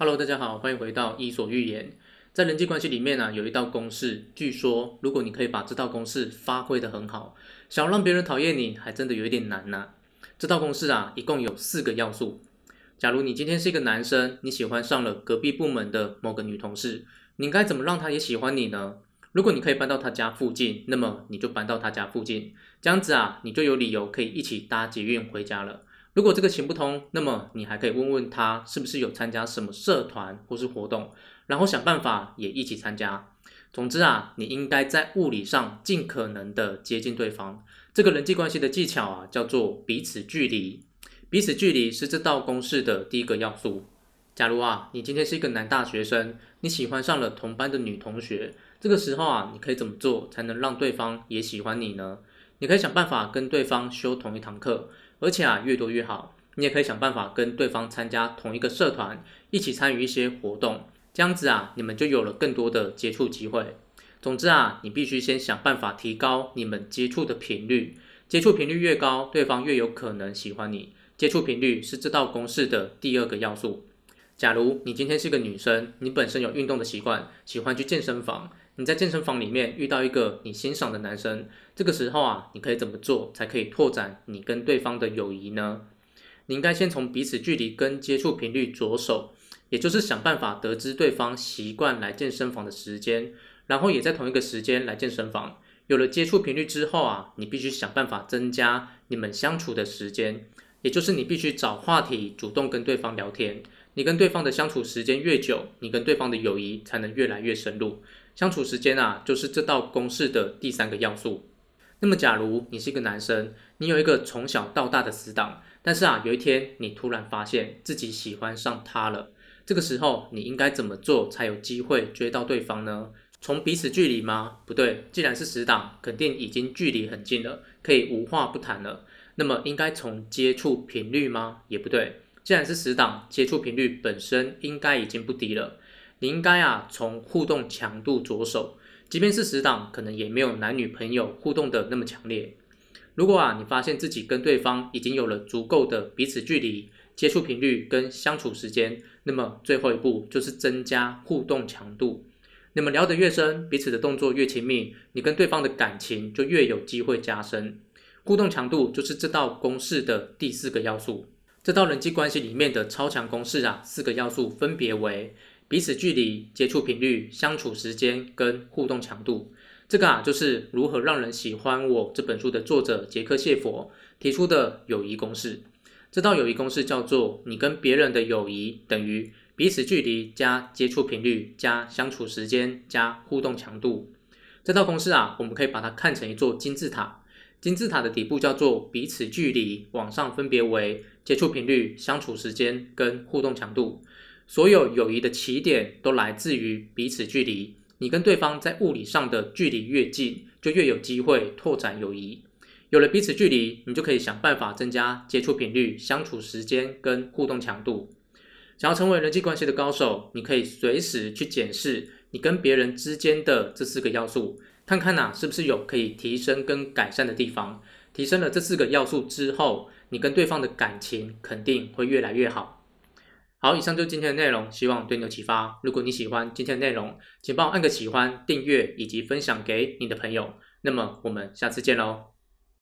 Hello，大家好，欢迎回到伊索寓言。在人际关系里面呢、啊，有一道公式，据说如果你可以把这道公式发挥得很好，想让别人讨厌你，还真的有一点难呢、这道公式啊，一共有四个要素。假如你今天是一个男生，你喜欢上了隔壁部门的某个女同事，你该怎么让她也喜欢你呢？如果你可以搬到她家附近，那么你就搬到她家附近，这样子啊，你就有理由可以一起搭捷运回家了。如果这个行不通，那么你还可以问问他是不是有参加什么社团或是活动，然后想办法也一起参加。总之啊，你应该在物理上尽可能的接近对方。这个人际关系的技巧啊，叫做彼此距离。彼此距离是这道公式的第一个要素。假如啊，你今天是一个男大学生，你喜欢上了同班的女同学，这个时候啊，你可以怎么做才能让对方也喜欢你呢？你可以想办法跟对方修同一堂课。而且啊，越多越好。你也可以想办法跟对方参加同一个社团，一起参与一些活动。这样子啊，你们就有了更多的接触机会。总之啊，你必须先想办法提高你们接触的频率。接触频率越高，对方越有可能喜欢你。接触频率是这道公式的第二个要素。假如你今天是个女生，你本身有运动的习惯，喜欢去健身房。你在健身房里面遇到一个你欣赏的男生，这个时候啊，你可以怎么做才可以拓展你跟对方的友谊呢？你应该先从彼此距离跟接触频率着手，也就是想办法得知对方习惯来健身房的时间，然后也在同一个时间来健身房。有了接触频率之后啊，你必须想办法增加你们相处的时间，也就是你必须找话题，主动跟对方聊天。你跟对方的相处时间越久，你跟对方的友谊才能越来越深入。相处时间啊，就是这道公式的第三个要素。那么，假如你是一个男生，你有一个从小到大的死党，但是啊，有一天你突然发现自己喜欢上他了，这个时候你应该怎么做才有机会追到对方呢？从彼此距离吗？不对，既然是死党，肯定已经距离很近了，可以无话不谈了。那么，应该从接触频率吗？也不对。既然是死党，接触频率本身应该已经不低了。你应该啊，从互动强度着手。即便是死党，可能也没有男女朋友互动的那么强烈。如果啊，你发现自己跟对方已经有了足够的彼此距离、接触频率跟相处时间，那么最后一步就是增加互动强度。你们聊得越深，彼此的动作越亲密，你跟对方的感情就越有机会加深。互动强度就是这道公式的第四个要素。这道人际关系里面的超强公式啊，四个要素分别为彼此距离、接触频率、相处时间跟互动强度。这个啊，就是如何让人喜欢我这本书的作者杰克谢佛提出的友谊公式。这道友谊公式叫做：你跟别人的友谊等于彼此距离加接触频率加相处时间加互动强度。这道公式啊，我们可以把它看成一座金字塔。金字塔的底部叫做彼此距离，往上分别为接触频率、相处时间跟互动强度。所有友谊的起点都来自于彼此距离。你跟对方在物理上的距离越近，就越有机会拓展友谊。有了彼此距离，你就可以想办法增加接触频率、相处时间跟互动强度。想要成为人际关系的高手，你可以随时去检视你跟别人之间的这四个要素。看看呐、是不是有可以提升跟改善的地方？提升了这四个要素之后，你跟对方的感情肯定会越来越好。好，以上就是今天的内容，希望对你有启发。如果你喜欢今天的内容，请帮我按个喜欢、订阅以及分享给你的朋友。那么我们下次见喽。